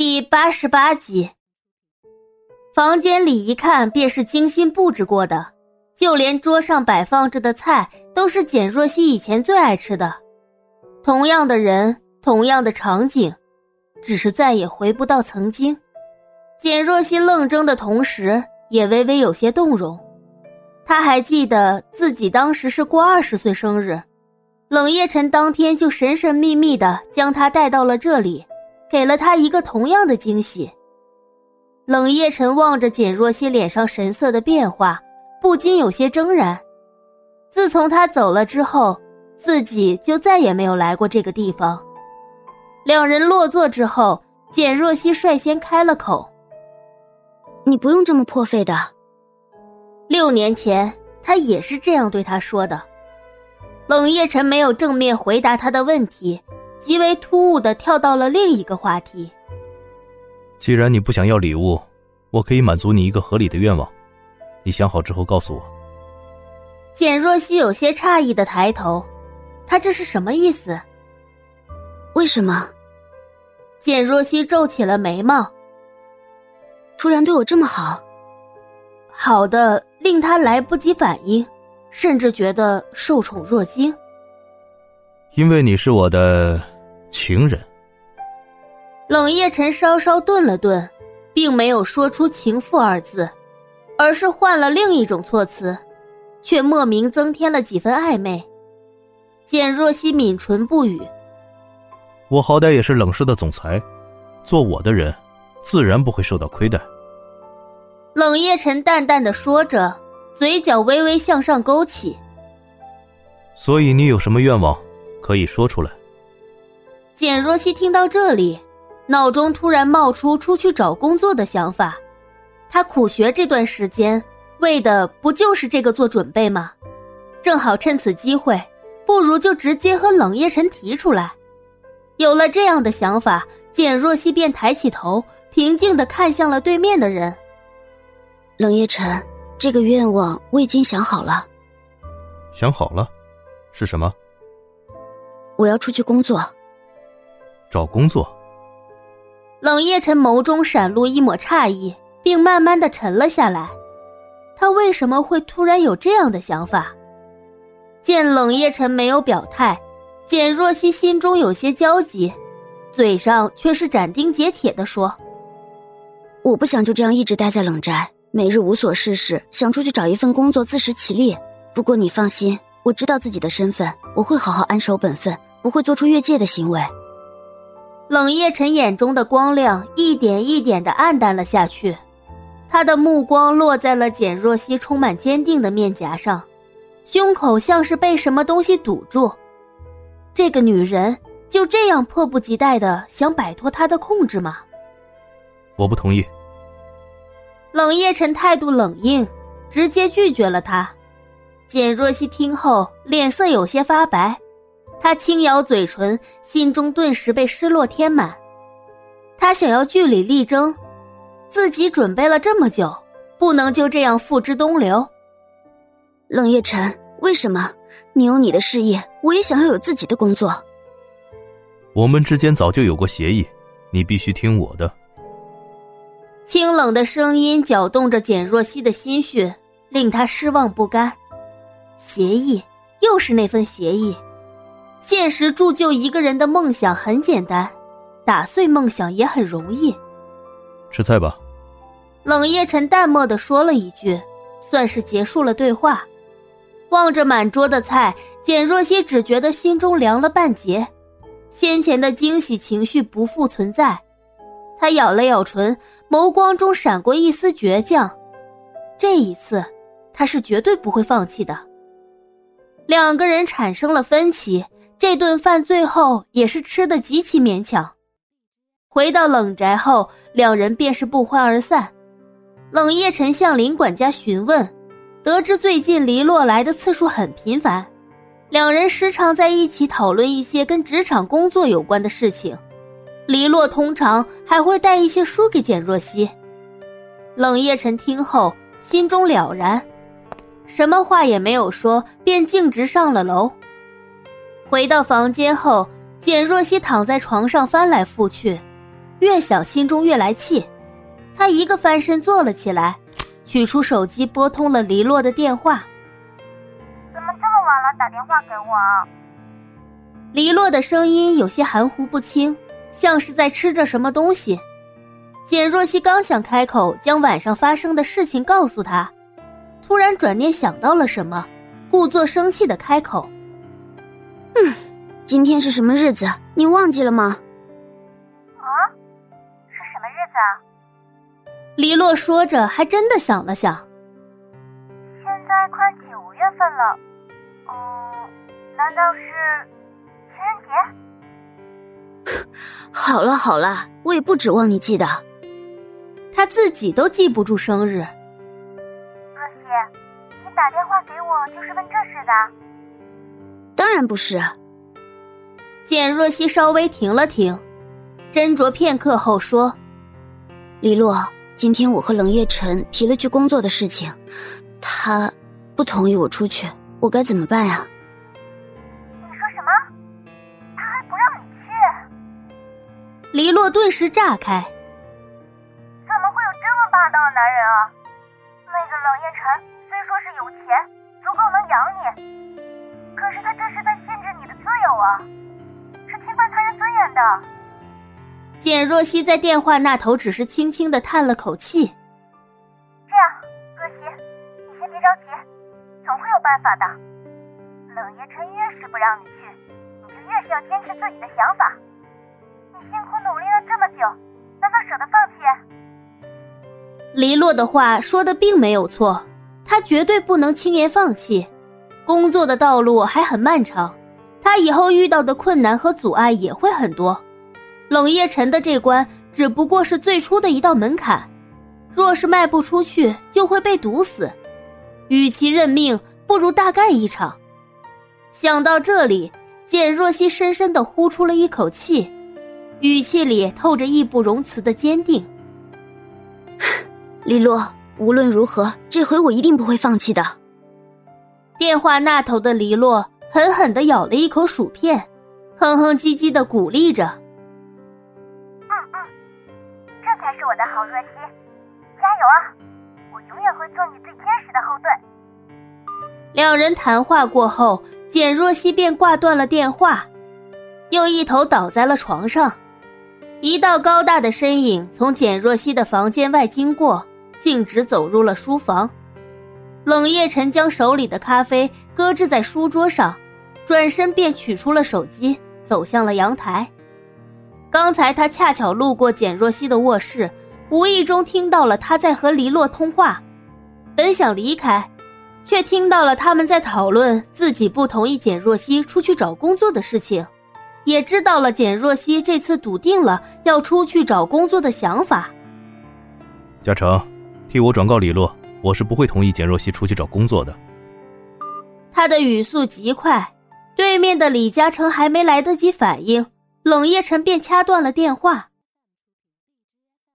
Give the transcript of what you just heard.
第八十八集。房间里一看便是精心布置过的，就连桌上摆放着的菜都是简若曦以前最爱吃的。同样的人，同样的场景，只是再也回不到曾经。简若曦愣怔的同时，也微微有些动容。她还记得自己当时是过二十岁生日。冷夜晨当天就神神秘秘的将他带到了这里，给了他一个同样的惊喜。冷夜晨望着简若曦脸上神色的变化，不禁有些怔然。自从他走了之后，自己就再也没有来过这个地方。两人落座之后，简若曦率先开了口：“你不用这么破费的。”六年前，他也是这样对他说的。冷夜晨没有正面回答他的问题，极为突兀的跳到了另一个话题。既然你不想要礼物，我可以满足你一个合理的愿望，你想好之后告诉我。简若曦有些诧异的抬头，他这是什么意思？为什么？简若曦皱起了眉毛。突然对我这么好，好的令他来不及反应。甚至觉得受宠若惊，因为你是我的情人。冷夜晨稍稍顿了顿，并没有说出“情妇”二字，而是换了另一种措辞，却莫名增添了几分暧昧。简若曦抿唇不语。我好歹也是冷氏的总裁，做我的人，自然不会受到亏待。冷夜晨淡淡的说着。嘴角微微向上勾起。所以你有什么愿望，可以说出来。简若曦听到这里，脑中突然冒出出去找工作的想法。她苦学这段时间，为的不就是这个做准备吗？正好趁此机会，不如就直接和冷夜晨提出来。有了这样的想法，简若曦便抬起头，平静的看向了对面的人。冷夜晨。这个愿望我已经想好了。想好了，是什么？我要出去工作。找工作。冷夜晨眸中闪露一抹诧异，并慢慢的沉了下来。他为什么会突然有这样的想法？见冷夜晨没有表态，简若曦心中有些焦急，嘴上却是斩钉截铁的说：“我不想就这样一直待在冷宅。”每日无所事事，想出去找一份工作自食其力。不过你放心，我知道自己的身份，我会好好安守本分，不会做出越界的行为。冷夜晨眼中的光亮一点一点的暗淡了下去，他的目光落在了简若曦充满坚定的面颊上，胸口像是被什么东西堵住。这个女人就这样迫不及待的想摆脱他的控制吗？我不同意。冷夜晨态度冷硬，直接拒绝了他。简若曦听后脸色有些发白，她轻咬嘴唇，心中顿时被失落填满。他想要据理力争，自己准备了这么久，不能就这样付之东流。冷夜晨，为什么？你有你的事业，我也想要有自己的工作。我们之间早就有过协议，你必须听我的。清冷的声音搅动着简若曦的心绪，令她失望不甘。协议，又是那份协议。现实铸就一个人的梦想很简单，打碎梦想也很容易。吃菜吧。冷夜晨淡漠的说了一句，算是结束了对话。望着满桌的菜，简若曦只觉得心中凉了半截，先前的惊喜情绪不复存在。他咬了咬唇，眸光中闪过一丝倔强。这一次，他是绝对不会放弃的。两个人产生了分歧，这顿饭最后也是吃的极其勉强。回到冷宅后，两人便是不欢而散。冷夜晨向林管家询问，得知最近黎洛来的次数很频繁，两人时常在一起讨论一些跟职场工作有关的事情。黎洛通常还会带一些书给简若曦。冷夜晨听后心中了然，什么话也没有说，便径直上了楼。回到房间后，简若曦躺在床上翻来覆去，越想心中越来气。她一个翻身坐了起来，取出手机拨通了黎洛的电话。怎么这么晚了打电话给我？黎洛的声音有些含糊不清，像是在吃着什么东西。简若曦刚想开口将晚上发生的事情告诉他，突然转念想到了什么，故作生气的开口：“嗯，今天是什么日子？你忘记了吗？”“啊，是什么日子啊？”黎洛说着，还真的想了想：“现在快九月份了，嗯，难道是情人节？” 好了好了，我也不指望你记得。他自己都记不住生日。若曦，你打电话给我就是问这事的？当然不是。简若曦稍微停了停，斟酌片刻后说：“李洛，今天我和冷夜晨提了句工作的事情，他不同意我出去，我该怎么办呀？”你说什么？他还不让你去？黎洛顿时炸开。霸道男人啊，那个冷夜晨虽说是有钱，足够能养你，啊，是侵犯他人尊严的。简若曦在电话那头只是轻轻的叹了口气。这样，若曦，你先别着急，总会有办法的。冷夜晨越是不让你去，你就越是要坚持自己的想法。你辛苦努力了这么久，难道舍得放弃？黎洛的话说的并没有错，他绝对不能轻言放弃。工作的道路还很漫长，他以后遇到的困难和阻碍也会很多。冷夜晨的这关只不过是最初的一道门槛，若是迈不出去，就会被堵死。与其认命，不如大干一场。想到这里，简若曦深深的呼出了一口气，语气里透着义不容辞的坚定。李洛，无论如何，这回我一定不会放弃的。电话那头的黎洛狠狠的咬了一口薯片，哼哼唧唧的鼓励着：“嗯嗯，这才是我的好若曦，加油啊！我永远会做你最坚实的后盾。”两人谈话过后，简若曦便挂断了电话，又一头倒在了床上。一道高大的身影从简若曦的房间外经过。径直走入了书房，冷夜晨将手里的咖啡搁置在书桌上，转身便取出了手机，走向了阳台。刚才他恰巧路过简若曦的卧室，无意中听到了他在和黎洛通话，本想离开，却听到了他们在讨论自己不同意简若曦出去找工作的事情，也知道了简若曦这次笃定了要出去找工作的想法。嘉诚。替我转告李洛，我是不会同意简若曦出去找工作的。他的语速极快，对面的李嘉诚还没来得及反应，冷夜晨便掐断了电话。